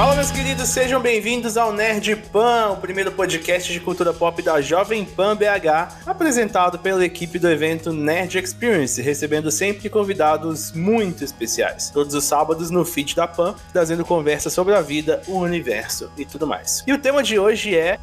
Fala, meus queridos, sejam bem-vindos ao Nerd Pan, o primeiro podcast de cultura pop da Jovem Pan BH, apresentado pela equipe do evento Nerd Experience, recebendo sempre convidados muito especiais. Todos os sábados no feed da Pan, trazendo conversas sobre a vida, o universo e tudo mais. E o tema de hoje é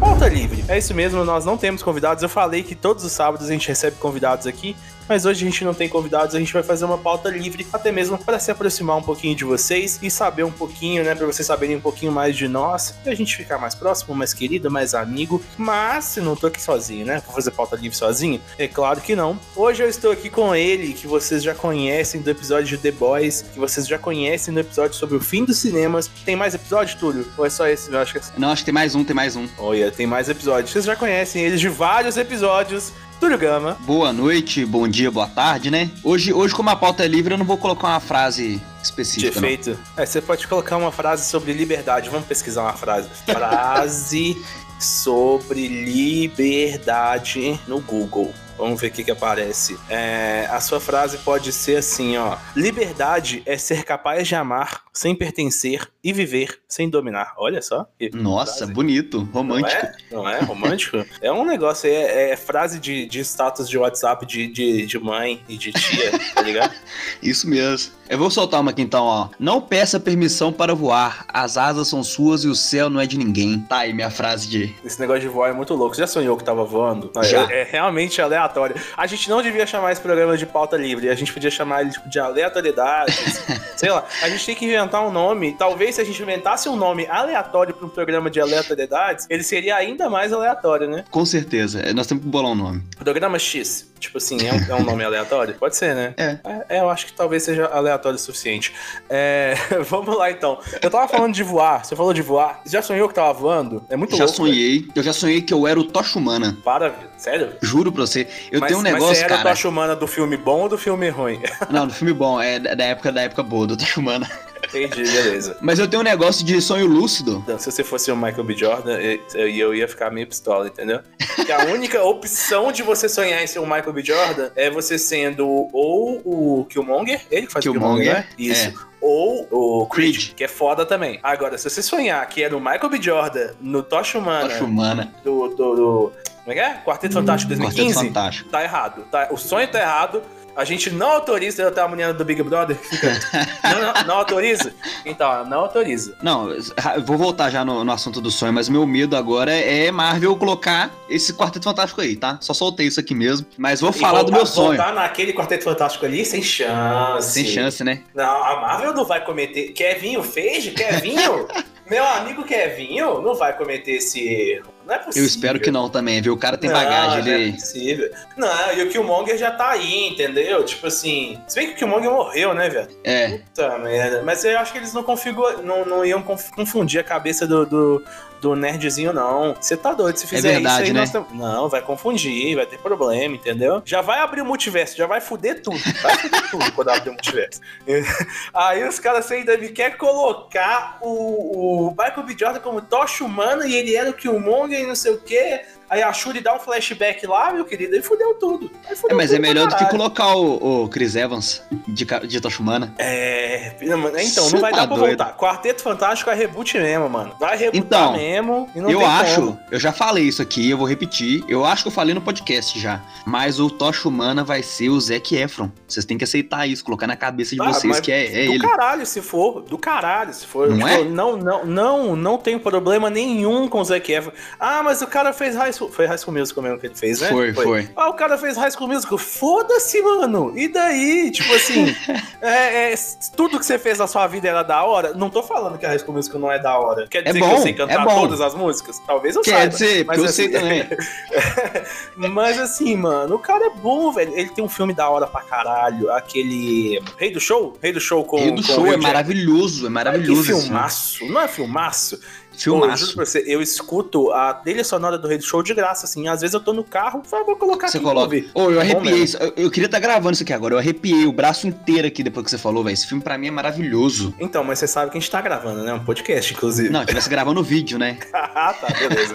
Pauta livre. É isso mesmo, nós não temos convidados. Eu falei que todos os sábados a gente recebe convidados aqui, mas hoje a gente não tem convidados, a gente vai fazer uma pauta livre, até mesmo para se aproximar um pouquinho de vocês e saber um pouquinho, né, para vocês saberem um pouquinho mais de nós e a gente ficar mais próximo, mais querido, mais amigo. Mas não tô aqui sozinho, né? Vou fazer pauta livre sozinho? É claro que não. Hoje eu estou aqui com ele, que vocês já conhecem do episódio de The Boys, que vocês já conhecem do episódio sobre o fim dos cinemas. Tem mais episódio, Túlio? Ou é só esse? Eu acho que é... Não, acho que tem mais um, tem mais um. Olha, tem mais episódios. Vocês já conhecem eles de vários episódios. Túlio Gama. Boa noite, bom dia, boa tarde, né? Hoje, hoje como a pauta é livre, eu não vou colocar uma frase específica. De efeito. É, você pode colocar uma frase sobre liberdade. Vamos pesquisar uma frase. Frase sobre liberdade no Google. Vamos ver o que, que aparece. É, a sua frase pode ser assim, ó. Liberdade é ser capaz de amar sem pertencer e viver sem dominar. Olha só. Nossa, frase. bonito, romântico. Não é? Não é? Romântico? é um negócio, é, é frase de, de status de WhatsApp de, de, de mãe e de tia, tá ligado? Isso mesmo. Eu vou soltar uma aqui então, ó. Não peça permissão para voar. As asas são suas e o céu não é de ninguém. Tá aí minha frase de. Esse negócio de voar é muito louco. Você já sonhou que tava voando? Já. É, é realmente aleatório. A gente não devia chamar esse programa de pauta livre. A gente podia chamar ele tipo, de aleatoriedade. Sei lá. A gente tem que inventar um nome. Talvez se a gente inventasse um nome aleatório para um programa de aleatoriedades, ele seria ainda mais aleatório, né? Com certeza. É, nós temos que bolar um nome. Programa X. Tipo assim, é um, é um nome aleatório? Pode ser, né? É. é. Eu acho que talvez seja aleatório o suficiente. É, vamos lá então. Eu tava falando de voar. Você falou de voar. Você já sonhou que tava voando? É muito já louco. Já sonhei. Eu já sonhei que eu era o Tocha Humana. Para, sério? Juro pra você. Eu mas, tenho um negócio, mas você era cara. o Tocha Humana do filme bom ou do filme ruim? Não, do filme bom. É da época da época boa, do Tocha Humana. Entendi, beleza. Mas eu tenho um negócio de sonho lúcido. Então, se você fosse o Michael B. Jordan, eu, eu ia ficar meio pistola, entendeu? Porque a única opção de você sonhar em ser o Michael B. Jordan é você sendo ou o Killmonger, ele que faz Killmonger, Killmonger né? Isso. É. Ou o Creed, que é foda também. Agora, se você sonhar que é no Michael B. Jordan, no Tocha Humana, Tocha Humana. Do, do, do, Como é que é? Quarteto Fantástico 2015? Quarteto Fantástico. Tá errado. Tá, o sonho tá errado a gente não autoriza ter a menina do Big Brother fica. não, não, não, autoriza? Então, não autoriza. Não, vou voltar já no, no, assunto do sonho, mas meu medo agora é Marvel colocar esse Quarteto Fantástico aí, tá? Só soltei isso aqui mesmo. Mas vou e falar voltar, do meu sonho. Voltar naquele Quarteto Fantástico ali sem chance. Sem chance, né? Não, a Marvel não vai cometer. Kevinho fez? Kevinho? meu amigo Kevinho não vai cometer esse erro. Não é possível. Eu espero que não também, viu? O cara tem não, bagagem. Não ele... é possível. Não, e o Killmonger já tá aí, entendeu? Tipo assim. Se bem que o Killmonger morreu, né, velho? É. Puta merda. Mas eu acho que eles não, configura... não, não iam confundir a cabeça do, do, do nerdzinho, não. Você tá doido. Se fizer é verdade, isso aí, né? Tam... Não, vai confundir, vai ter problema, entendeu? Já vai abrir o multiverso, já vai fuder tudo. Vai fuder tudo quando abrir o multiverso. aí os caras ainda me querem colocar o, o Michael B. Jordan como tocha humana e ele era o Killmonger e não sei o quê. Aí a Shuri dá um flashback lá, meu querido, e fudeu tudo. Fudeu é, mas tudo é melhor do que colocar o, o Chris Evans de, de Tocha Humana. É. Então, Cê não vai tá dar pra doido. voltar. Quarteto Fantástico é reboot mesmo, mano. Vai rebootar então, mesmo. eu acho, como. eu já falei isso aqui, eu vou repetir. Eu acho que eu falei no podcast já. Mas o Tocha Humana vai ser o Zac Efron. Vocês têm que aceitar isso, colocar na cabeça de ah, vocês que é, é do ele. Do caralho, se for. Do caralho, se for. Não tipo, é? Não, não, não, não tem problema nenhum com o Zac Efron. Ah, mas o cara fez High School. Foi High School Musical mesmo que ele fez, né? Foi, foi. foi. Ah, o cara fez High School Musical. Foda-se, mano. E daí? Tipo assim, é, é, tudo que você fez na sua vida era da hora. Não tô falando que a High School Musical não é da hora. Quer dizer é bom, que eu sei cantar é todas as músicas? Talvez eu Quer saiba. dizer, mas eu assim, sei também. mas assim, mano, o cara é bom, velho. Ele tem um filme da hora pra caralho. Aquele. Rei do Show? Rei do Show com. Rei do com Show é maravilhoso, é maravilhoso. Que filmaço. Não é filmaço? Filmaço. Pô, eu, você, eu escuto a trilha sonora do Rei do Show de graça, assim. Às vezes eu tô no carro, vou colocar você aqui coloca. Ô, eu arrepiei isso. Eu, eu, queria estar tá gravando isso aqui agora. Eu arrepiei o braço inteiro aqui depois que você falou, velho. Esse filme pra mim é maravilhoso. Então, mas você sabe que a gente tá gravando, né? Um podcast, inclusive. Não, tivesse gravando o vídeo, né? ah, tá, beleza.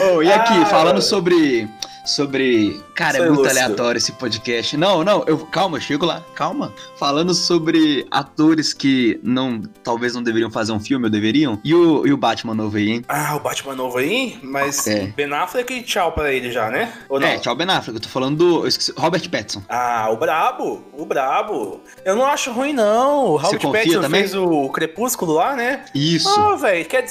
oh, e aqui, ah, falando sobre sobre. Cara, Sou é muito aleatório esse podcast. Não, não, eu calma, eu chego lá, calma. Falando sobre atores que não, talvez não deveriam fazer um filme, ou deveriam. E o, e o Batman novo aí, hein? Ah, o Batman novo aí, mas É. Ben Affleck, tchau pra ele já, né? Ou não? É, tchau Ben Affleck. Eu tô falando do eu esqueci, Robert Pattinson. Ah, o brabo, o brabo. Eu não acho ruim, não. O confia Pattinson também? fez o Crepúsculo lá, né? Isso. Ah, velho, quer,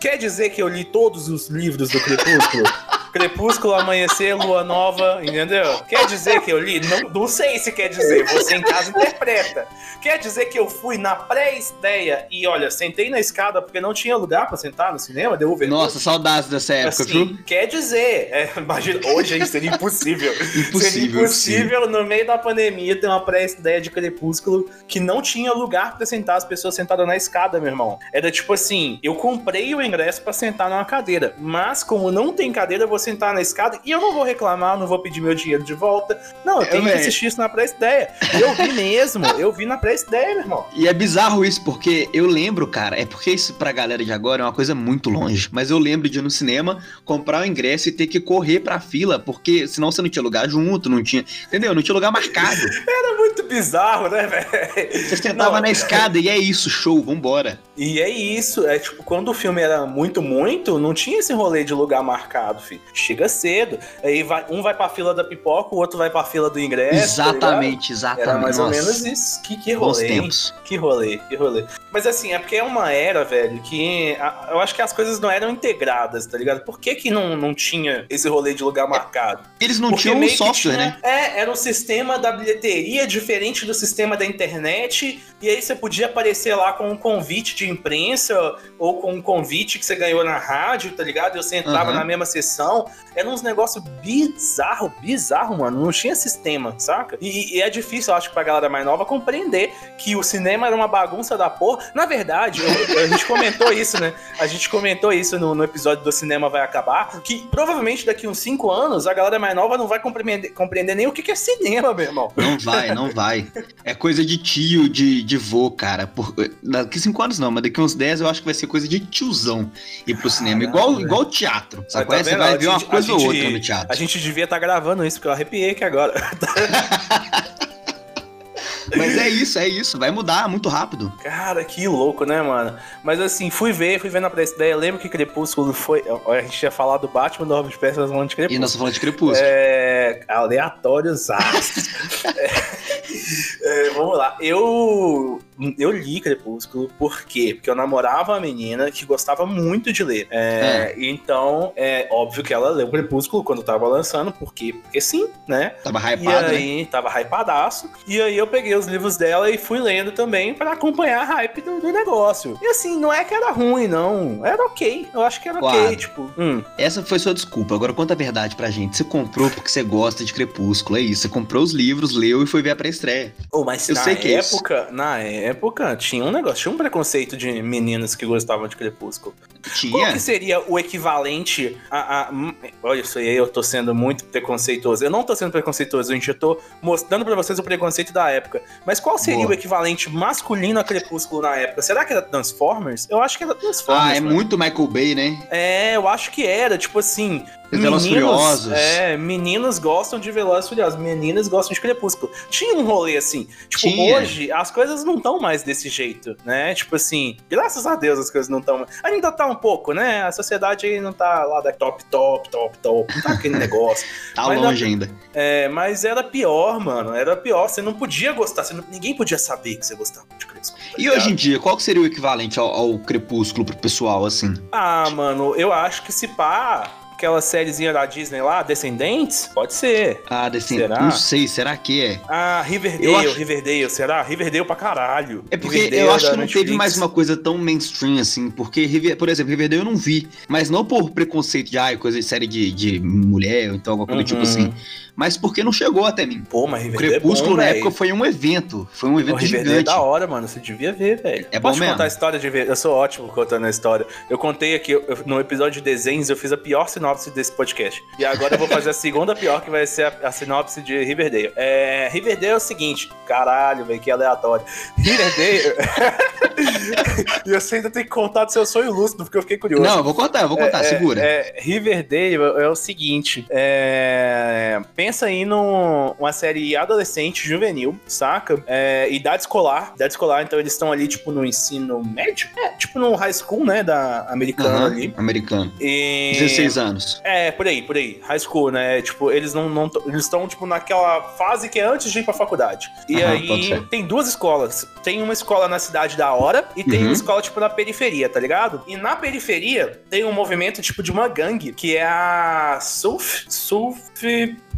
quer dizer que eu li todos os livros do Crepúsculo? Crepúsculo, Amanhecer, Lua Nova, entendeu? Quer dizer que eu li? Não, não sei se quer dizer, você em casa interpreta. Quer dizer que eu fui na pré-estreia e, olha, sentei na escada porque não tinha lugar pra sentar no cinema, deu vergonha. Nossa, saudades dessa época, viu? Assim, quer dizer, é, imagina, hoje aí seria impossível. Impossível, Seria impossível no meio da pandemia ter uma pré-ideia de Crepúsculo que não tinha lugar pra sentar as pessoas sentadas na escada, meu irmão. Era tipo assim, eu comprei o ingresso pra sentar numa cadeira, mas como não tem cadeira, vou sentar na escada e eu não vou reclamar, não vou pedir meu dinheiro de volta. Não, eu É, tenho que assistir isso na pré-ideia. Eu vi mesmo, eu vi na pré-ideia, meu irmão. E é bizarro isso, porque eu lembro, cara, é porque isso pra galera de agora é uma coisa muito longe. Mas eu lembro de ir no cinema, comprar o ingresso e ter que correr pra fila, porque senão você não tinha lugar junto, não tinha. Entendeu? Não tinha lugar marcado. Era muito bizarro, né, velho? Você sentava Não, na escada e é isso, show, vambora. E é isso, é tipo, quando o filme era muito, muito, não tinha esse rolê de lugar marcado, filho. Chega cedo, aí vai, um vai pra fila da pipoca, o outro vai pra fila do ingresso. tá ligado? exatamente, exatamente. Era mais ou Nossa, menos isso. Que, que rolê. Que rolê, que rolê. Mas assim, é porque é uma era, velho, que a- eu acho que as coisas não eram integradas, tá ligado? Por que que não, não tinha esse rolê de lugar marcado? Eles não Porque tinham um software, tinha- né? É, era um sistema da bilheteria diferente do sistema da internet, e aí você podia aparecer lá com um convite de imprensa, ou com um convite que você ganhou na rádio, tá ligado? E você entrava Aham. na mesma sessão. Era uns negócios bizarro, bizarro, mano. Não tinha sistema, saca? E, e é difícil, eu acho, pra galera mais nova compreender que o cinema era uma bagunça da porra. Na verdade, eu- a gente comentou isso, né? A gente comentou isso no, no episódio do Cinema Vai Acabar, que provavelmente daqui uns 5 anos a galera mais nova não vai compreender, compreender nem o que que é cinema, meu irmão. Não vai, não vai. É coisa de tio, de, de vô, cara. Por, daqui cinco anos não, mas daqui uns 10 eu acho que vai ser coisa de tiozão ir pro cinema. Caralho, Igual, velho. igual teatro. Sabe? Tá Você vai ver uma gente- coisa ou gente- outra no teatro. A gente devia estar gravando isso, porque eu arrepiei aqui agora. Mas é isso, é isso. Vai mudar muito rápido. Cara, que louco, né, mano? Mas assim, fui ver, fui ver na pré-ideia. Lembro que Crepúsculo foi. A gente tinha falado do Batman do Robert Pattinson falando de E Crepúsculo. nós estamos falando de crepúsculo. É, aleatórios. É, é, vamos lá. Eu, eu li Crepúsculo, por quê? Porque eu namorava uma menina que gostava muito de ler. É, Então, é óbvio que ela leu Crepúsculo quando tava lançando, por quê? Porque sim, né? Tava E hypado, né? aí, tava hypadaço. E aí eu peguei os livros dela e fui lendo também pra acompanhar a hype do, do negócio. E assim, não é que era ruim, não. Era ok. Eu acho que era ok, Claro. tipo. Hum. Essa foi sua desculpa. Agora conta a verdade pra gente. Você comprou porque você gosta de Crepúsculo, é isso. Você comprou os livros, leu e foi ver a pré-estreia. Oh, mas Eu na sei que é isso. época, na época, tinha um negócio, tinha um preconceito de meninas que gostavam de Crepúsculo. Qual Tinha? que seria o equivalente a, a- hum, Olha, isso aí eu tô sendo muito preconceituoso. Eu não tô sendo preconceituoso, gente. Eu tô mostrando pra vocês o preconceito da época. Mas qual seria Boa. o equivalente masculino a Crepúsculo na época? Será que era Transformers? Eu acho que era Transformers. Ah, é muito Michael Bay, né? É, eu acho que era. Tipo assim. Velozes Furiosos. É, meninos gostam de Velozes Furiosos, meninas gostam de Crepúsculo. Tinha um rolê assim. Tipo, Tinha. hoje as coisas não estão mais desse jeito, né? Tipo assim, graças a Deus as coisas não estão. Ainda tá um pouco, né? A sociedade aí não tá lá da top, top, top, top. Não tá aquele negócio. Tá Mas longe ainda. É, mas era pior, mano. Era pior. Você não podia gostar. Não- ninguém podia saber que você gostava de Crepúsculo. tá E hoje em dia, qual que seria o equivalente ao, ao Crepúsculo pro pessoal, assim? Ah, mano, eu acho que se pá, aquela sériezinha da Disney lá, Descendentes, pode ser. Ah. Será? não sei, será que é? Ah, Riverdale, Eu acho- Riverdale, será? Riverdale pra caralho. É porque Riverdale eu acho que não teve Netflix. mais uma coisa tão mainstream assim, porque, River- por exemplo, Riverdale eu não vi, mas não por preconceito de, ai, coisa de série de, de mulher, ou então alguma coisa do tipo Uhum. assim, mas porque não chegou até mim. Pô, mas O Riverdale Crepúsculo é bom, na velho. época foi um evento, foi um O evento Riverdale é gigante. da hora, mano. Você devia ver, velho. É bom Posso te mesmo? contar a história de Riverdale? Eu sou ótimo contando a história. Eu contei aqui, eu- no episódio de desenhos, eu fiz a pior sinopse sinopse desse podcast. E agora eu vou fazer a segunda pior, que vai ser a, a sinopse de Riverdale. É, Riverdale é o seguinte, caralho, velho, que aleatório. Riverdale. e você ainda tem que contar do seu sonho lúcido, porque eu fiquei curioso. Não, eu vou contar, eu vou contar, É, segura. É, Riverdale é o seguinte: é, pensa aí numa série adolescente, juvenil, saca? É, idade escolar. Idade escolar, então eles estão ali, tipo, no ensino médio. É, tipo no high school, né? Da americana Aham, ali. Americano. E... 16 anos. É, por aí, por aí. High school, né? Tipo, eles não. não eles estão, tipo, naquela fase que é antes de ir pra faculdade. E boto aí tem duas escolas. Tem uma escola na cidade da hora e tem Uhum. uma escola, tipo, na periferia, tá ligado? E na periferia tem um movimento, tipo, de uma gangue, que é a Sulf. Sulf.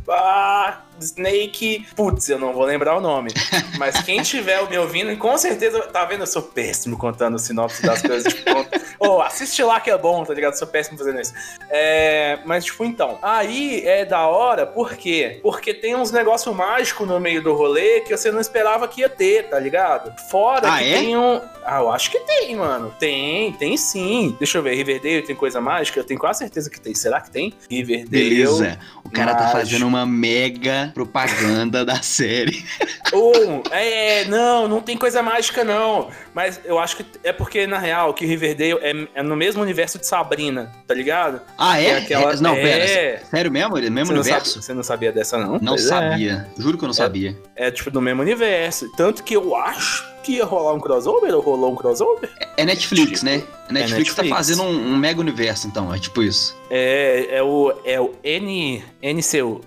Ah, Snake. Putz, eu não vou lembrar o nome. Mas quem tiver me ouvindo, com certeza. Tá vendo? Eu sou péssimo contando o sinopse das coisas. Tipo, Ô, assiste lá que é bom, tá ligado? Eu sou péssimo fazendo isso. É, mas, tipo, então. Aí é da hora, por quê? Porque tem uns negócios mágicos no meio do rolê que você não esperava que ia ter, tá ligado? Fora Ah, que é? tem um. Ah, eu acho que tem, mano. Tem, tem sim. Deixa eu ver. Riverdale tem coisa mágica? Eu tenho quase certeza que tem. Será que tem? Riverdale. Beleza. O cara tá mágico. fazendo uma mega propaganda da série. Ou, é, não, não tem coisa mágica, não. Mas eu acho que é porque, na real, que Riverdale é, é no mesmo universo de Sabrina, tá ligado? Ah, é? É aquela- É- Não, é. pera. Sério mesmo? É mesmo Você não, universo? sabe- você não sabia dessa, não? Não Pois é. sabia. Juro que eu não sabia. É, tipo, do mesmo universo. Tanto que eu acho que ia rolar um crossover, ou rolou um crossover? É Netflix, né? A Netflix, tá Netflix. fazendo um, um mega universo, então. É tipo isso. É, é o, é o N, NCU.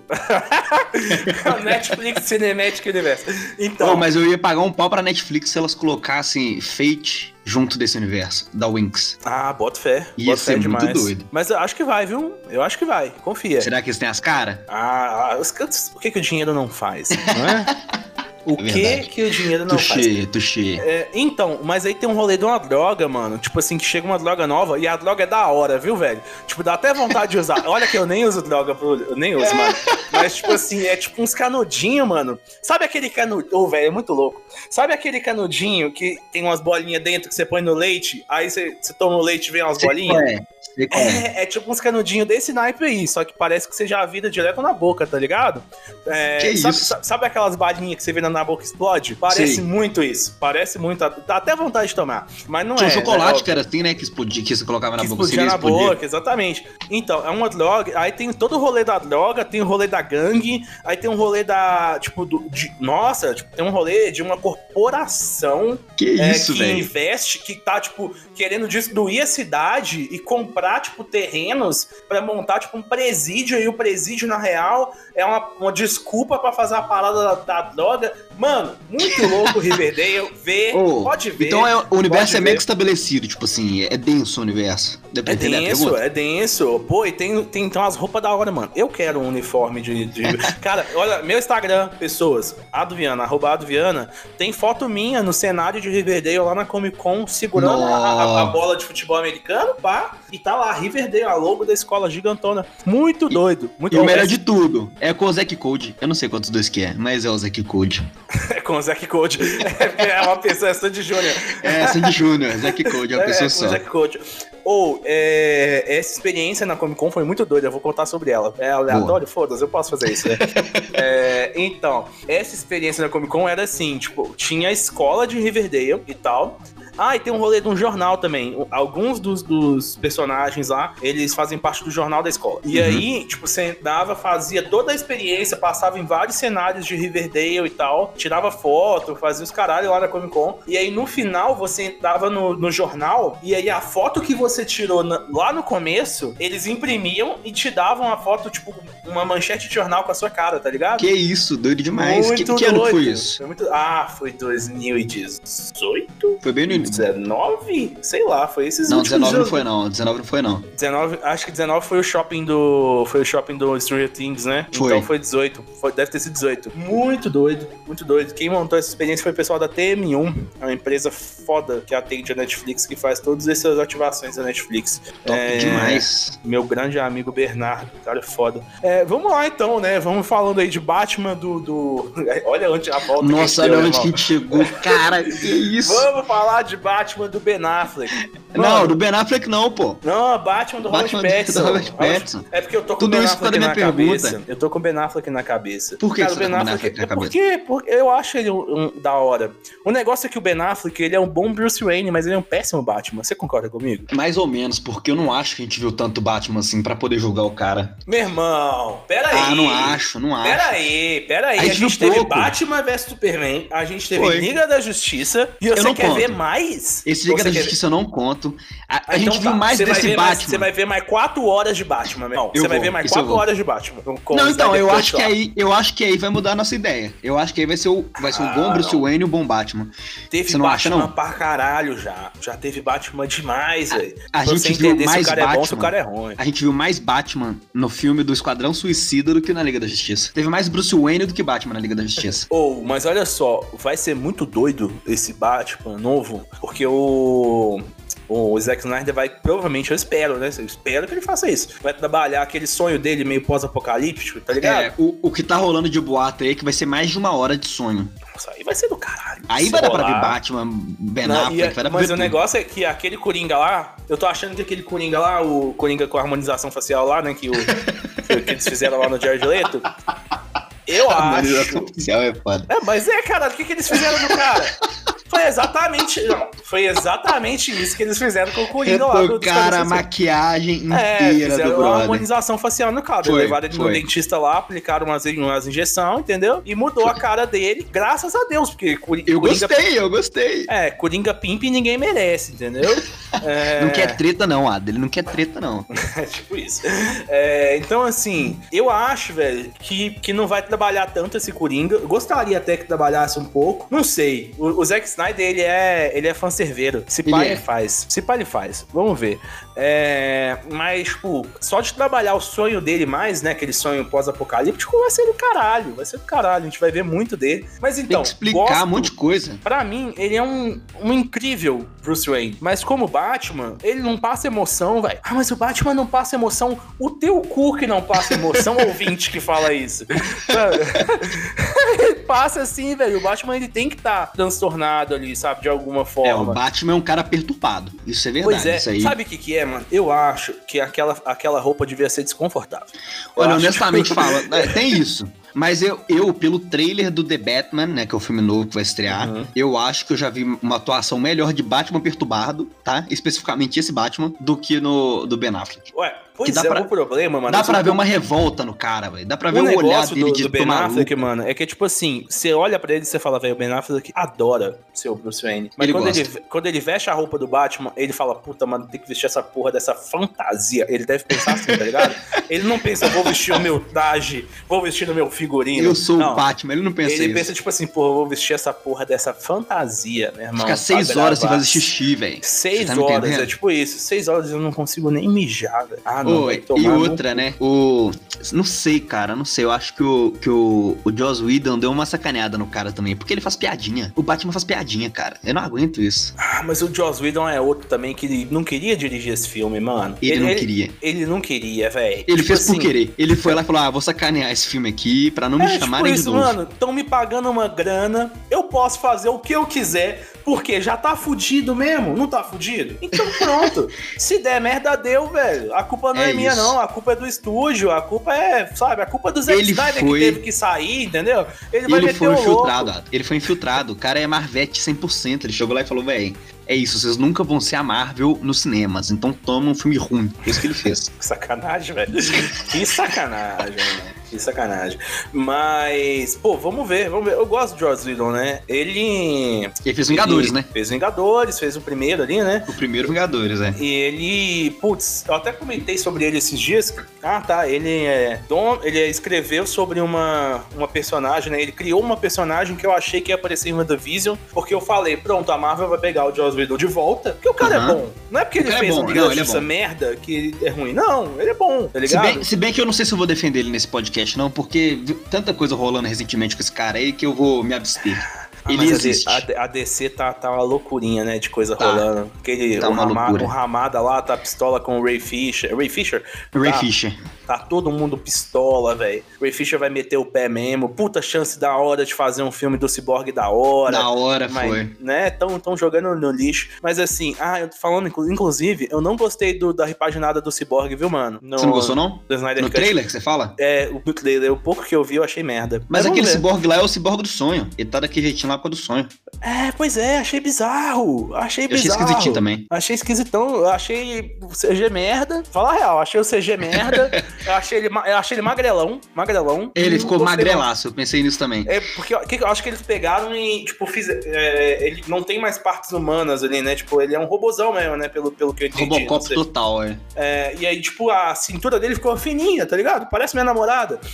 É o Netflix Cinematic Universe. Então, Oh, mas eu ia pagar um pau pra Netflix se elas colocassem Fate junto desse universo, da Winx. ah, bota fé. Ia bota fé ser muito demais. doido. Mas eu acho que vai, viu? Eu acho que vai. Confia. Será que eles têm as caras? Ah, os cantos, o que, que o dinheiro não faz, não é? O É que que o dinheiro não faz? Tuxê, tuxê. É, então, mas aí tem um rolê de uma droga, mano. Tipo assim, que chega uma droga nova e a droga é da hora, viu, velho? Tipo, dá até vontade de usar. Olha que eu nem uso droga, pro, eu nem uso, mano. Mas, tipo assim, é tipo uns canudinhos, mano. Sabe aquele canudinho? Ô, velho, é muito louco. Sabe aquele canudinho que tem umas bolinhas dentro que você põe no leite? Aí você, você toma o leite e vem umas bolinhas? É, é. É, é tipo uns canudinhos desse naipe aí, só que parece que você já vira direto na boca, tá ligado? É, Que sabe, isso? sa- Sabe aquelas balinhas que você vira na boca e explode? Parece Sei. muito isso. Parece muito. Dá até vontade de tomar. Mas não Tinha é. um chocolate né? que era assim, né? Que explodia, que você colocava na que boca. explodia na explodia. boca, exatamente. Então, é uma droga. Aí tem todo o rolê da droga, tem o rolê da gangue, aí tem um rolê da. Tipo, do, de, nossa, tipo, tem um rolê de uma corporação Que é, isso, que velho. investe, que tá, tipo, querendo destruir a cidade e comprar, tipo, terrenos pra montar, tipo, um presídio. E o presídio, na real, é uma, uma desculpa pra fazer a parada da, da droga. Mano, muito louco o Riverdale. Vê, Ô, pode ver. Então é, o universo é mega ver. estabelecido, tipo assim, é denso o universo. É denso, é denso. Pô, e tem, tem então as roupas da hora, mano. Eu quero um uniforme de. de- Cara, olha, meu Instagram, pessoas, Aduviana, arroba Aduviana, tem foto minha no cenário de Riverdale lá na Comic Con, segurando a, a- bola de futebol americano, pá. E tá lá, Riverdale, a logo da escola gigantona. Muito doido. Muito E o melhor de tudo é com o Zack Code. Eu não sei quantos dois que é, mas é o Zack Code. É com o Zack Code. É, é uma pessoa, é Sandy Júnior. É, Sandy Júnior, Zack Code é uma pessoa com o só. Zack Code. Ou, é, essa experiência na Comic Con foi muito doida, eu vou contar sobre ela. É aleatório? Foda-se, eu posso fazer isso, né? É, então, essa experiência na Comic Con era assim, tipo, tinha a escola de Riverdale e tal. Ah, e tem um rolê de um jornal também. Alguns dos, dos personagens lá, eles fazem parte do jornal da escola. E Uhum. aí, tipo, você entrava, fazia toda a experiência, passava em vários cenários de Riverdale e tal, tirava foto, fazia os caralho lá na Comic Con. E aí, no final, você entrava no, no jornal, e aí a foto que você tirou na- lá no começo, eles imprimiam e te davam a foto, tipo, uma manchete de jornal com a sua cara, tá ligado? Que isso, doido demais. Que, Muito que ano que foi doido. isso? Foi muito- Ah, foi 2018? Foi bem no início. 19? Sei lá, foi esses Não, últimos 19 não foi não. 19 não foi não. 19, acho que 19 foi o shopping do. Foi o shopping do Stranger Things, né? Foi. Então foi 18. Foi, deve ter sido 18. Muito doido, muito doido. Quem montou essa experiência foi o pessoal da TM1, é uma empresa foda que atende a Netflix, que faz todas essas ativações da Netflix. Top É, demais. Meu grande amigo Bernardo, cara foda. É, vamos lá então, né? Vamos falando aí de Batman do. do... Olha onde a volta. Nossa, olha deu, onde que a gente chegou. Cara, que isso. Vamos falar de Batman do Ben Affleck. Não, do Ben Affleck não, pô. Não, Batman do Batman Robert do Pattinson. Robert Pattinson. É porque eu tô com Tudo o Ben isso por causa da minha pergunta. cabeça. Eu tô com o Ben Affleck na cabeça. Por que Cara, você o tá com Ben Affleck na é cabeça? porque, porque eu acho ele um, um- da hora. O negócio é que o Ben Affleck, ele é um bom Bruce Wayne, mas ele é um péssimo Batman. Você concorda comigo? Mais ou menos, porque eu não acho que a gente viu tanto Batman assim pra poder julgar o cara. Meu irmão, pera aí. Ah, não acho, não acho. Pera aí, pera aí. A A gente gente, viu teve pouco. Batman vs Superman, a gente teve Foi. Liga da Justiça, e Eu você não quer conto. ver mais? Esse Liga da Justiça eu não conto. A, a Ah, gente então viu tá. mais Você vai desse ver mais- Batman. Você vai ver mais 4 horas de Batman, meu irmão. Você vai ver mais isso eu 4 vou. horas de Batman. Não, o então, eu acho que aí, eu acho que aí vai mudar a nossa ideia. Eu acho que aí vai ser o, vai ser um bom Ah, Bruce. Wayne e um bom Batman. Teve Você não acha, Batman não? pra caralho já. Já teve Batman demais, velho. a Pra gente viu mais se o cara é bom, se o Batman. cara é ruim. A gente viu mais Batman no filme do Esquadrão Suicida do que na Liga da Justiça. Teve mais Bruce Wayne do que Batman na Liga da Justiça. Ou, mas olha só, vai ser muito doido esse Batman novo, porque o. O Zack Snyder vai, provavelmente, eu espero, né? Eu espero que ele faça isso. Vai trabalhar aquele sonho dele meio pós-apocalíptico, tá ligado? É, o, o que tá rolando de boato aí é que vai ser mais de uma hora de sonho. Nossa, aí vai ser do caralho. Aí vai dar pra ver. Batman, Ben Não, Affleck, é- vai dar pra mas ver o tudo. negócio é que aquele Coringa lá, eu tô achando que aquele Coringa lá, o Coringa com a harmonização facial lá, né, que, o, que, eles fizeram lá no Jared Leto, eu A acho... harmonização oficial é foda. É, mas é, cara, o que, que eles fizeram no cara? Foi exatamente. Não, foi exatamente isso que eles fizeram com o Coringa lá. do- Retocaram a maquiagem É, inteira do fizeram uma brother. harmonização facial no cara. Foi, levaram ele no foi. dentista lá, aplicaram umas, umas injeções, entendeu? E mudou a cara dele, graças a Deus, porque Cori- Eu Coringa. gostei, eu gostei. É, Coringa Pimp ninguém merece, entendeu? É, Não quer treta não, Ada. Ele não quer treta não. É tipo isso. É, então, assim, eu acho, velho, que, que não vai trabalhar tanto esse Coringa. Eu Gostaria até que trabalhasse um pouco. Não sei. O, o Zack Snyder, ele é, ele é fanserveiro. Se Ele pai é. ele faz. Se pai ele faz. Vamos ver. É, mas, tipo, só de trabalhar o sonho dele mais, né? Aquele sonho pós-apocalíptico, vai ser do caralho. Vai ser do caralho. A gente vai ver muito dele. Mas Tem então. que explicar gosto- um monte de coisa. Pra mim, ele é um, um incrível Bruce Wayne. Mas como Batman, ele não passa emoção, velho. Ah, mas o Batman não passa emoção. O teu cu que não passa emoção, ouvinte que fala isso. ele passa assim, velho. O Batman, ele tem que estar transtornado ali, sabe? De alguma É, o forma. Batman é um cara perturbado. Isso é verdade. Pois é, isso aí. sabe o que que é, mano? Eu acho que aquela, aquela roupa devia ser desconfortável. Eu Olha, honestamente fala, é, tem isso. Mas eu, eu, pelo trailer do The Batman, né, que é o filme novo que vai estrear, Uhum. eu acho que eu já vi uma atuação melhor de Batman perturbado, tá? Especificamente esse Batman, do que no do Ben Affleck. Ué, pois dá é, pra- o problema, mano. Dá é pra ver uma revolta no cara, velho. Dá pra ver o o, olhar dele do, de do Ben Affleck, maluco. mano, é que, tipo assim, você olha pra ele e você fala, velho, o Ben Affleck adora ser o Bruce Wayne. Mas Ele quando, gosta. ele, quando ele veste a roupa do Batman, ele fala, puta, mano, tem que vestir essa porra dessa fantasia. Ele deve pensar assim, tá ligado? Ele não pensa, vou vestir o meu traje, vou vestir o meu figurino. Eu sou não. o Batman, ele não pensa Ele isso. pensa, tipo assim, porra, vou vestir essa porra dessa fantasia, meu irmão. Ficar seis horas sem fazer xixi, velho. Seis tá horas, é tipo isso. Seis horas eu não consigo nem mijar, velho. Ah, não. Tomar e no outra, né? O. Não sei, cara, não sei. Eu acho que o, que o, o Joss Whedon deu uma sacaneada no cara também. Porque ele faz piadinha. O Batman faz piadinha, cara. Eu não aguento isso. Ah, mas o Joss Whedon é outro também que ele não queria dirigir esse filme, mano. Ele, não queria. Ele não queria, velho. Ele Tipo fez por assim, querer. Ele foi lá e falou: Ah, vou sacanear esse filme aqui pra não me É, tipo chamarem isso, de novo. mano. Estão me pagando uma grana, eu posso fazer o que eu quiser, porque já tá fudido mesmo, não tá fudido? Então pronto. Se der merda, deu, velho. A culpa não é, É minha, isso. não. A culpa é do estúdio, a culpa é, sabe, a culpa é do Zack Ele Snyder foi- que teve que sair, entendeu? Ele vai Ele meter foi o louco. infiltrado, Adam. ele foi infiltrado. O cara é Marvete 100%. Ele chegou lá e falou: Véi, é isso, vocês nunca vão ser a Marvel nos cinemas, então toma um filme ruim. É isso que ele fez. Que sacanagem, velho. Que sacanagem, mano. Que sacanagem. Mas, pô, vamos ver, vamos ver. Eu gosto do Joss Whedon, né? Ele. Ele fez Vingadores, ele né? Fez Vingadores, fez o primeiro ali, né? O primeiro Vingadores, é. E ele, putz, eu até comentei sobre ele esses dias. Ah, tá. Ele é don, ele escreveu sobre uma, uma personagem, né? Ele criou uma personagem que eu achei que ia aparecer em WandaVision, porque eu falei, pronto, a Marvel vai pegar o Joss Whedon de volta, porque o cara é Aham. bom. Não é porque ele é fez bom, um Liga não, ele é bom. merda que é ruim. Não, ele é bom, tá Se ligado? bem, se bem que eu não sei se eu vou defender ele nesse podcast, não, porque viu tanta coisa rolando recentemente com esse cara aí que eu vou me abster. Ah, ele existe. A, DC tá, tá uma loucurinha, né? De coisa Tá. rolando. Aquele, Tá o, uma Rama- loucura. o Ramada lá tá pistola com o Ray Fisher. Ray Fisher? Ray tá, Fisher. Tá todo mundo pistola, velho. Ray Fisher vai meter o pé mesmo. Puta chance da hora de fazer um filme do Cyborg da hora. Da hora mas, foi. Né? Tão, tão jogando no lixo. Mas assim, ah, eu tô falando, inclusive, eu não gostei do, da repaginada do Cyborg, viu, mano? No, você não gostou, não? Do Snyder no Cut. trailer que você fala? É, o trailer. O pouco que eu vi, eu achei merda. Mas, mas aquele Cyborg lá é o Cyborg do sonho. Ele tá daquele jeitinho lá com a do sonho. É, pois é, achei bizarro. Achei bizarro. Eu achei esquisitinho também. Achei esquisitão. Achei o CG merda. Fala a real, achei o CG merda. eu, achei ele, eu achei ele magrelão. Magrelão. Ele ficou magrelaço, eu pensei nisso também. É, porque eu, eu acho que eles pegaram e, tipo, fiz, é, ele não tem mais partes humanas ali, né? Tipo, ele é um robozão mesmo, né? Pelo, pelo que eu entendi. Robocop total, é. é. E aí, tipo, a cintura dele ficou fininha, tá ligado? Parece minha namorada.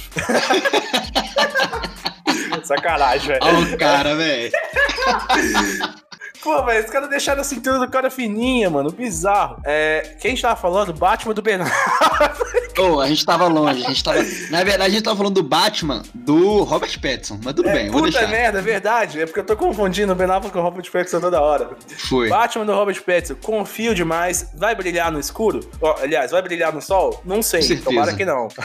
Sacanagem, velho. Olha o cara, velho. Pô, velho, os caras deixaram a cintura do cara fininha, mano. Bizarro. É, quem a gente tava falando? Batman do Ben Affleck. oh, a gente tava longe. A gente tava... Na verdade, a gente tava falando do Batman do Robert Pattinson. Mas tudo é, bem, vou puta deixar. merda, é verdade. É porque eu tô confundindo o Ben Affleck com o Robert Pattinson toda hora. Foi. Batman do Robert Pattinson. Confio demais. Vai brilhar no escuro? Oh, aliás, vai brilhar no sol? Não sei. Tomara que não.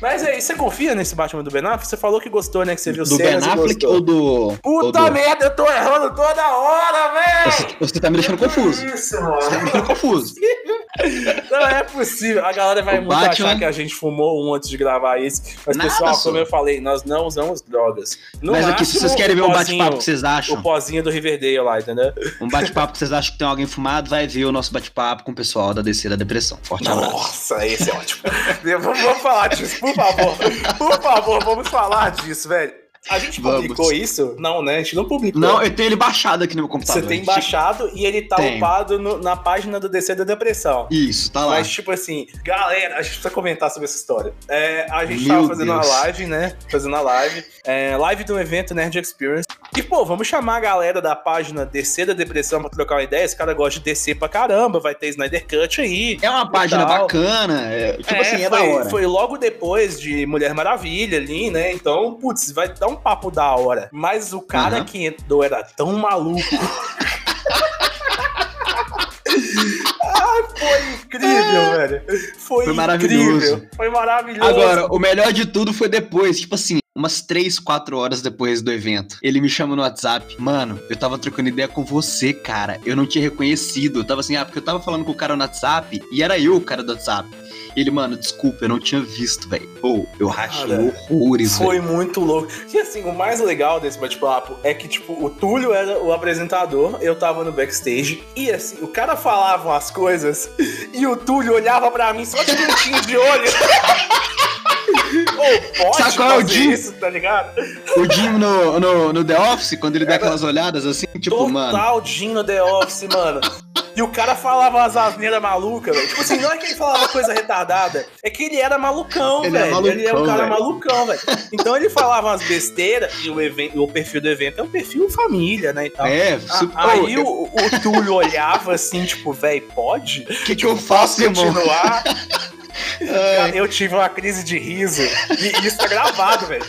Mas aí, você confia nesse Batman do Ben Affleck? Você falou que gostou, né? Que você viu Do Ben Affleck ou do. Puta ou do... merda, eu tô errando toda hora, velho! Você, você tá me deixando confuso. Isso, mano. Você tá me deixando confuso. Não é possível. A galera vai O muito Batman- achar que a gente fumou um antes de gravar isso. Mas, Nada, pessoal, só. como eu falei, nós não usamos drogas. No Mas aqui, se vocês querem ver um bate-papo que vocês acham, O pozinho do Riverdale lá, entendeu? um bate-papo que vocês acham que tem alguém fumado, vai ver o nosso bate-papo com o pessoal da DC da Depressão. Forte abraço. Nossa, esse é ótimo. vamos, vamos falar disso, por favor. Por favor, vamos falar disso, velho. A gente Vamos. publicou isso? Não, né? A gente não publicou. Não, eu tenho ele baixado aqui no meu computador. Você tem baixado e ele tá Tenho. upado no- na página do DC da Depressão. Isso, tá lá. Mas, tipo assim, galera, a gente precisa comentar sobre essa história. É, a gente Meu tava fazendo Deus. uma live, né? Fazendo a live. É, live do evento Nerd Experience. E, pô, vamos chamar a galera da página DC da Depressão pra trocar uma ideia. Esse cara gosta de DC pra caramba, vai ter Snyder Cut aí. É uma página tal. bacana. é, tipo É, assim, é foi, da hora. foi logo depois de Mulher Maravilha ali, né? Então, putz, vai dar um papo da hora. Mas o cara Aham. que entrou era tão maluco. foi incrível, velho. Foi, Foi maravilhoso. incrível. Foi maravilhoso. Agora, o melhor de tudo foi depois, tipo assim, umas 3, 4 horas depois do evento. Ele me chama no WhatsApp. Mano, eu tava trocando ideia com você, cara. Eu não tinha reconhecido. Eu tava assim, ah, porque eu tava falando com o cara no WhatsApp e era eu o cara do WhatsApp. Ele, mano, desculpa, eu não tinha visto, velho. Pô, eu rachei Cara, horrores, Foi velho. muito louco. E assim, o mais legal desse bate-papo é que, tipo, o Túlio era o apresentador, eu tava no backstage, e assim, o cara falava umas coisas e o Túlio olhava pra mim só de cantinho de olho. Ô, pode Sabe qual é o Jim? isso, tá ligado? O Jim no, no, no The Office, quando ele dá aquelas olhadas assim, tipo, mano. Total Jim no The Office, mano. E o cara falava umas asneiras malucas, velho. Tipo assim, não é que ele falava coisa retardada, é que ele era malucão, Ele é velho. ele é um cara velho. malucão, velho. Então ele falava umas besteiras, e o, evento, o perfil do evento é um perfil família, né? E tal. É, A- super. aí Ô, o, o Túlio olhava assim, tipo, velho, pode? O que, que eu faço, irmão? Continuar? Cara, eu tive uma crise de riso. E isso tá gravado, velho.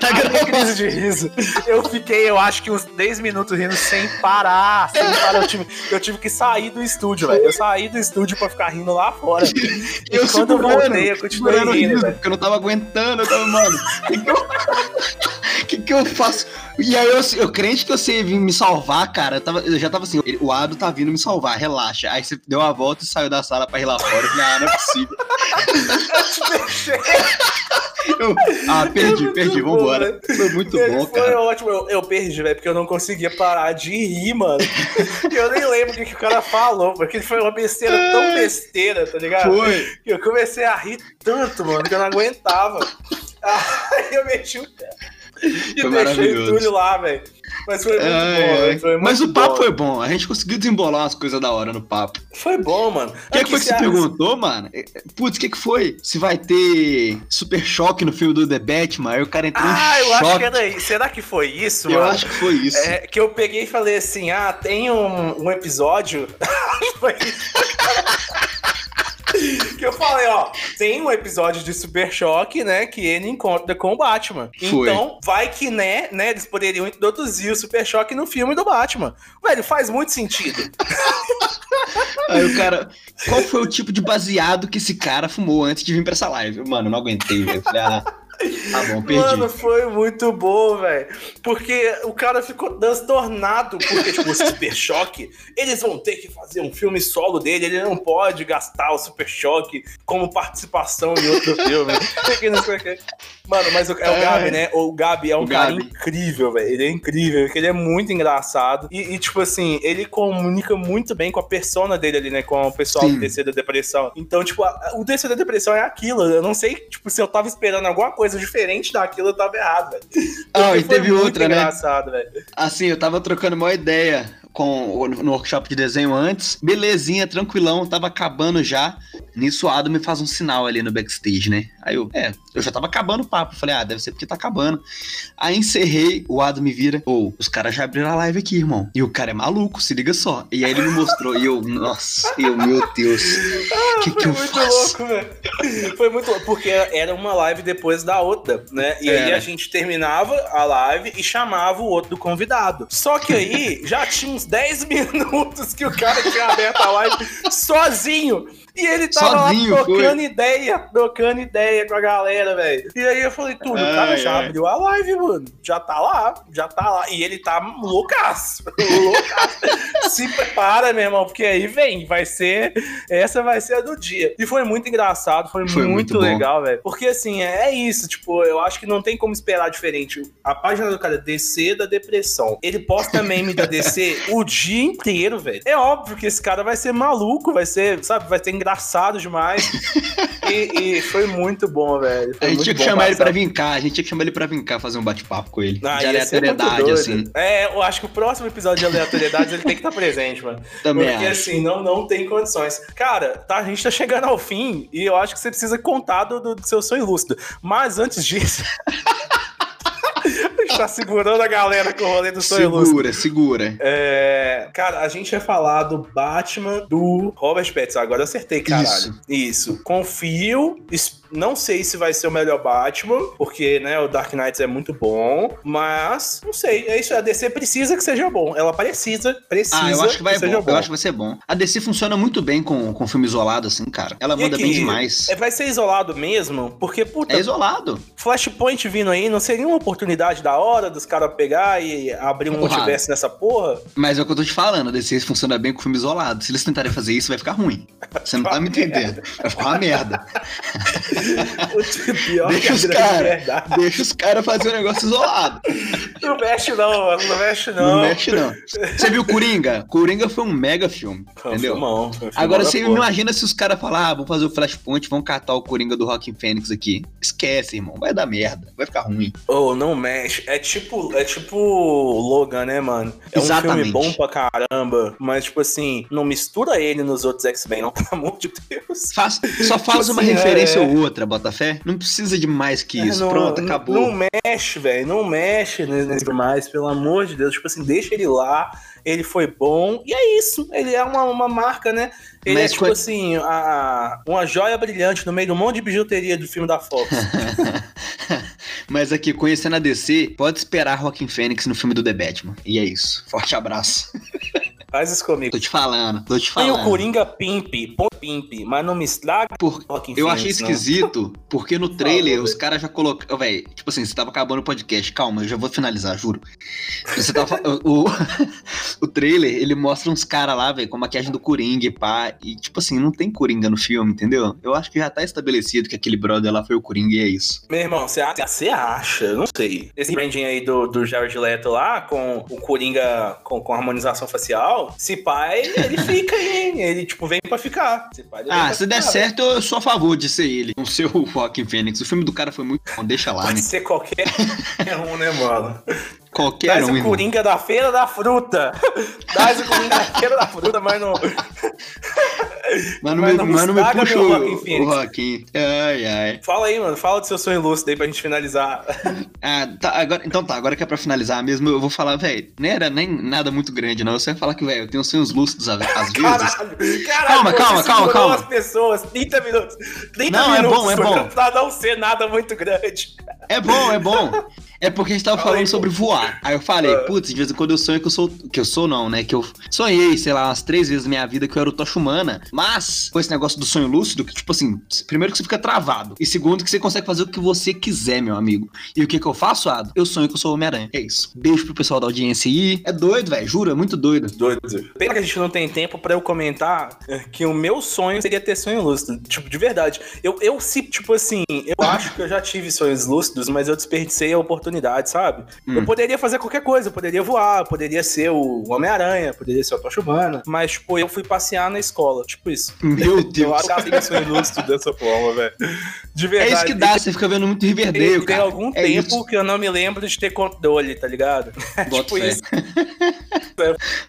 Tá gravado. crise de riso. Eu fiquei, eu acho que uns 10 minutos rindo sem parar. Sem parar. Eu tive, eu tive que sair do estúdio, velho. Eu saí do estúdio pra ficar rindo lá fora. E eu quando eu voltei, eu continuei rindo, riso, velho. porque eu não tava aguentando, eu tava, mano, que, que eu... faço? E aí eu, eu crente que você vir me salvar, cara, eu, tava, eu já tava assim, o Ado tá vindo me salvar, relaxa. Aí você deu a volta e saiu da sala pra ir lá fora. Falei, ah, não é possível. Eu, ah, perdi, muito perdi, bom, vambora. Foi muito Ele bom, foi cara. ótimo. Eu, eu perdi, velho, porque eu não conseguia parar de rir, mano. Eu nem lembro o que, que o cara falou, porque foi uma besteira tão besteira, tá ligado? Foi. que eu comecei a rir tanto, mano, que eu não aguentava. Aí eu meti o pé. E Foi deixei o. Túlio lá, velho. Mas foi muito Ai, bom. Foi Mas muito o papo bom. foi bom, a gente conseguiu desembolar umas coisas da hora no papo. Foi bom, mano. O que, que foi que você perguntou, mano? É, Putz, o que, que foi? Se vai ter super choque no filme do The Batman? Aí o cara entrou Ah, em eu choque. acho que era isso. Será que foi isso, Eu mano? acho que foi isso. É, que eu peguei e falei assim: ah, tem um, um episódio. Foi isso. que eu falei, ó, tem um episódio de Super Choque, né, que ele encontra com o Batman. Foi. Então, vai que, né, né, eles poderiam introduzir o Super Choque no filme do Batman. Velho, faz muito sentido. Aí o cara, qual foi o tipo de baseado que esse cara fumou antes de vir pra essa live? Mano, não aguentei, velho. Falei, ah, tá bom, perdi. Mano, foi muito bom, velho. Porque o cara ficou transtornado. Porque, tipo, o Super Choque, eles vão ter que fazer um filme solo dele. Ele não pode gastar o Super Choque como participação em outro filme. Mano, mas o, é o Gabi, né? O Gabi é um O cara Gabi. incrível, velho. Ele é incrível, porque ele é muito engraçado. E, e, tipo assim, ele comunica muito bem com a persona dele ali, né? Com o pessoal Sim. do DC da Depressão. Então, tipo, a- o DC da Depressão é aquilo. Eu não sei, tipo, se eu tava esperando alguma coisa diferente daquilo, eu tava errado, velho. Ah, e teve outra, né? Assim, eu tava trocando uma ideia com no workshop de desenho antes. Belezinha, tranquilão, tava acabando já. Nisso o Adam me faz um sinal ali no backstage, né? Aí eu, é, eu já tava acabando o papo. Falei, ah, deve ser porque tá acabando. Aí encerrei, o Adam me vira. Ô, os caras já abriram a live aqui, irmão. E o cara é maluco, se liga só. E aí ele me mostrou. e eu, nossa, eu, meu Deus. O que, que Foi eu muito faço? louco, velho. Foi muito louco, porque era uma live depois da outra, né? E aí Era. a gente terminava a live e chamava o outro convidado. Só que aí já tinha uns 10 minutos que o cara tinha aberto a live sozinho. E ele tava Sozinho, lá foi. trocando ideia, trocando ideia com a galera, velho. E aí eu falei, tudo, o cara já ai. abriu a live, mano. Já tá lá, já tá lá. E ele tá loucaço. loucaço. Se prepara, meu irmão, porque aí vem, vai ser. Essa vai ser a do dia. E foi muito engraçado, foi, Foi muito, muito legal, velho. Porque assim, é isso, tipo, eu acho que não tem como esperar diferente. A página do cara DC da depressão. Ele posta meme da DC o dia inteiro, velho. É óbvio que esse cara vai ser maluco, vai ser, sabe, vai ser engraçado demais. e, e foi muito bom, velho. Foi A gente tinha que chamar ele pra vir cá, a gente tinha que chamar ele pra vir cá fazer um bate-papo com ele. ah, de aleatoriedade, assim. É, eu acho que o próximo episódio de aleatoriedade ele tem que estar presente, mano. Também Porque acho. assim, não, não tem condições. Cara, tá, a gente tá chegando ao fim e eu acho que você precisa contar do, do seu sonho lúcido. Mas antes disso. tá segurando a galera com o rolê do sonho. Segura, segura. É, cara, a gente ia falar do Batman do Robert Pattinson. Agora eu acertei, caralho. Isso. Isso. Confio. es- Não sei se vai ser o melhor Batman, porque, né, o Dark Knight é muito bom, mas não sei. É isso, a DC precisa que seja bom. Ela precisa, precisa Ah, eu acho que vai seja bom. Eu acho que vai ser bom. A DC funciona muito bem com, com filme isolado, assim, cara. Ela E manda aqui, bem demais. é, Vai ser isolado mesmo? Porque, puta, É isolado. Flashpoint vindo aí, não seria uma oportunidade da hora dos caras pegar e abrir um Porra. multiverso nessa porra? Mas é o que eu tô te falando, a DC funciona bem com filme isolado. Se eles tentarem fazer isso, vai ficar ruim. Você não tá me entendendo. Vai ficar uma merda. Pior Deixa os verdade. Deixa os caras fazer um negócio isolado. Não mexe não, mano. Não mexe não. Não, mexe, não. Você viu Coringa? Coringa foi um mega filme. Foi um entendeu? filmão, um Agora você porra. imagina se os caras falar, ah, vamos fazer o Flashpoint, vamos catar o Coringa do Rockin' Fênix aqui. Esquece, irmão. Vai dar merda. Vai ficar ruim. Oh, não mexe. É tipo, é tipo Logan, né, mano? É um Exatamente. filme bom pra caramba, mas tipo assim, não mistura ele nos outros X-Men, não, pelo amor de Deus. Faz- só faz Tipo uma assim, referência é. ou outra, Botafé. Não precisa de mais que isso. É, não- Pronto, acabou. Não mexe, velho. Não mexe nesse mais, pelo amor de Deus. Tipo assim, deixa ele lá. Ele foi bom. E é isso. Ele é uma, uma marca, né? Ele Mas é tipo assim, a, uma joia brilhante no meio de um monte de bijuteria do filme da Fox. Mas aqui, conhecendo a DC, pode esperar Rockin' Fênix no filme do The Batman. E é isso. Forte abraço. Faz isso comigo. Tô te falando, tô te Põe o falando. Coringa Pimp, põe Pimp, mas não me estraga Por- Eu achei não. esquisito, porque no trailer favor, os caras já colocaram. Véi, tipo assim, você tava acabando o podcast, calma, eu já vou finalizar, juro. Você tava. o, o trailer, ele mostra uns caras lá, velho, com maquiagem do Coringa e pá. E, tipo assim, não tem Coringa no filme, entendeu? Eu acho que já tá estabelecido que aquele brother lá foi o Coringa e é isso. Meu irmão, você acha? Você acha? Eu Não sei. Esse branding aí do, do Jared Leto lá, com o Coringa com, com harmonização facial, se pai, ele fica aí, hein? Ele, tipo, vem pra ficar. Vem Ah, se der certo, eu sou a favor de ser ele. Não ser o Joaquin Phoenix. O filme do cara foi muito bom, deixa lá, Pode né? ser qualquer um, né, mano? Qualquer Traz um, o irmão. Coringa da Feira da Fruta. Traz o Coringa da Feira da Fruta, mas não. Mas não, me, não, mas não me puxa o, o Rockin. Ai, ai. Fala aí, mano. Fala do seu sonho lúcido aí pra gente finalizar. ah, tá, agora, então tá, agora que é pra finalizar mesmo, eu vou falar, velho, nem era nem nada muito grande, não. Eu só ia falar que, velho, eu tenho sonhos lúcidos às vezes. Caralho, caralho, calma, calma, calma, calma. as pessoas, 30 minutos. 30 não, minutos é bom, é bom. Pra não ser nada muito grande. É bom, é bom. É porque a gente tava Fala falando aí, sobre voar. Aí eu falei, ah. putz, de vez em quando eu sonho que eu sou. Que eu sou, não, né? Que eu sonhei, sei lá, umas três vezes na minha vida que eu era o Tocha Humana. Mas, com esse negócio do sonho lúcido, que, tipo assim, primeiro que você fica travado. E segundo, que você consegue fazer o que você quiser, meu amigo. E o que que eu faço, Ado? Eu sonho que eu sou Homem-Aranha. É isso. Beijo pro pessoal da audiência aí. É doido, velho. Juro, é muito doido. Doido. Pena que a gente não tem tempo para eu comentar que o meu sonho seria ter sonho lúcido. Tipo, de verdade. Eu, eu se, tipo assim, eu acho que eu já tive sonhos lúcidos, mas eu desperdicei a oportunidade, sabe? Hum. Eu poderia fazer qualquer coisa, eu poderia voar, eu poderia ser o Homem-Aranha, poderia ser o Tocha Humana, mas, tipo, eu fui passear na escola, tipo isso. Meu Deus. Eu que sonho lúcido dessa forma, velho. De verdade. É isso que dá, você fica vendo muito Riverdale, tem, cara. Tem algum é tempo isso. que eu não me lembro de ter controle, tá ligado? tipo fé. isso.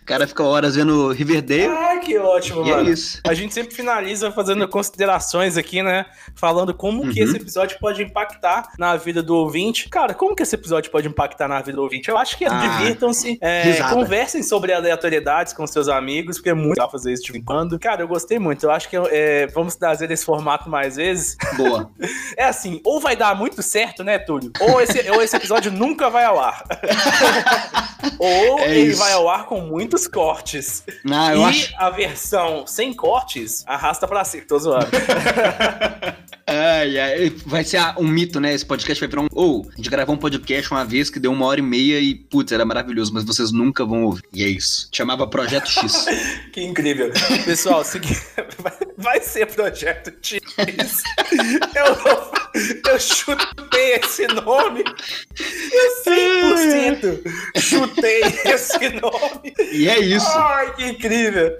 o cara fica horas vendo Riverdale. Ah, que ótimo, e é mano. É isso. A gente sempre finaliza fazendo considerações aqui, né? Falando como uhum. que esse episódio pode impactar na vida do ouvinte. Cara, como que esse episódio pode impactar na vida do ouvinte? Eu acho que ah, divirtam-se, é, conversem sobre aleatoriedades com seus amigos, porque é muito legal fazer isso de vez em quando. Cara, eu gostei muito. Eu acho que é, vamos trazer esse formato mais vezes. Boa. é assim, ou vai dar muito certo, né, Túlio? Ou esse, ou esse episódio nunca vai ao ar. ou é ele isso. vai ao ar com muitos cortes. Não, e acho... a versão sem cortes arrasta pra cima. Tô zoando. Ai, ai, vai ser um mito, né? Esse podcast vai virar um. Ou, oh, a gente gravou um podcast uma vez que deu uma hora e meia e, putz, era maravilhoso, mas vocês nunca vão ouvir. E é isso. Chamava Projeto X. que incrível. Pessoal, segui... vai ser Projeto X. eu, eu chutei esse nome. Eu 100% chutei esse nome. E é isso. Ai, que incrível.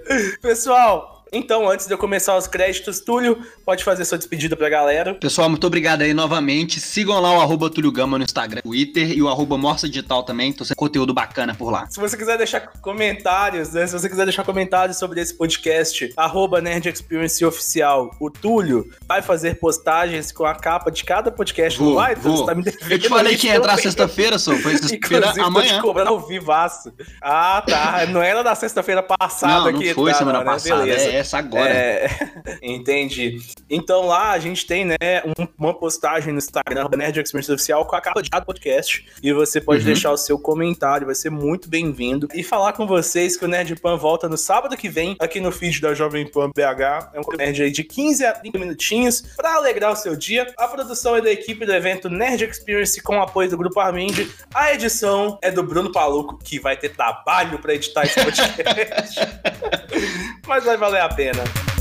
Pessoal, então, antes de eu começar os créditos, Túlio, pode fazer sua despedida pra galera. Pessoal, muito obrigado aí novamente. Sigam lá o arroba Túlio Gama no Instagram, Twitter e o arroba Morsa Digital também. Tô sem conteúdo bacana por lá. Se você quiser deixar comentários, né? Se você quiser deixar comentários sobre esse podcast, arroba Nerd Experience Oficial, o Túlio vai fazer postagens com a capa de cada podcast. Vou, vai, Túlio, você tá me devendo. Eu te falei que ia entrar sexta-feira, só. Foi sexta-feira amanhã. Tô te cobrando ao vivaço. Ah, tá. Não era da sexta-feira passada não, não foi tá, semana né? passada. Beleza. É essa agora. É, entendi. Então lá a gente tem, né, um, uma postagem no Instagram da Nerd Experience Oficial com a capa de cada podcast. E você pode uhum. deixar o seu comentário, vai ser muito bem-vindo. E falar com vocês que o Nerd Pan volta no sábado que vem, aqui no feed da Jovem Pan BH. É um nerd aí de 15 a 30 minutinhos para alegrar o seu dia. A produção é da equipe do evento Nerd Experience com apoio do Grupo Armind. A edição é do Bruno Paluco, que vai ter trabalho para editar esse podcast. Mas vai valer a pena.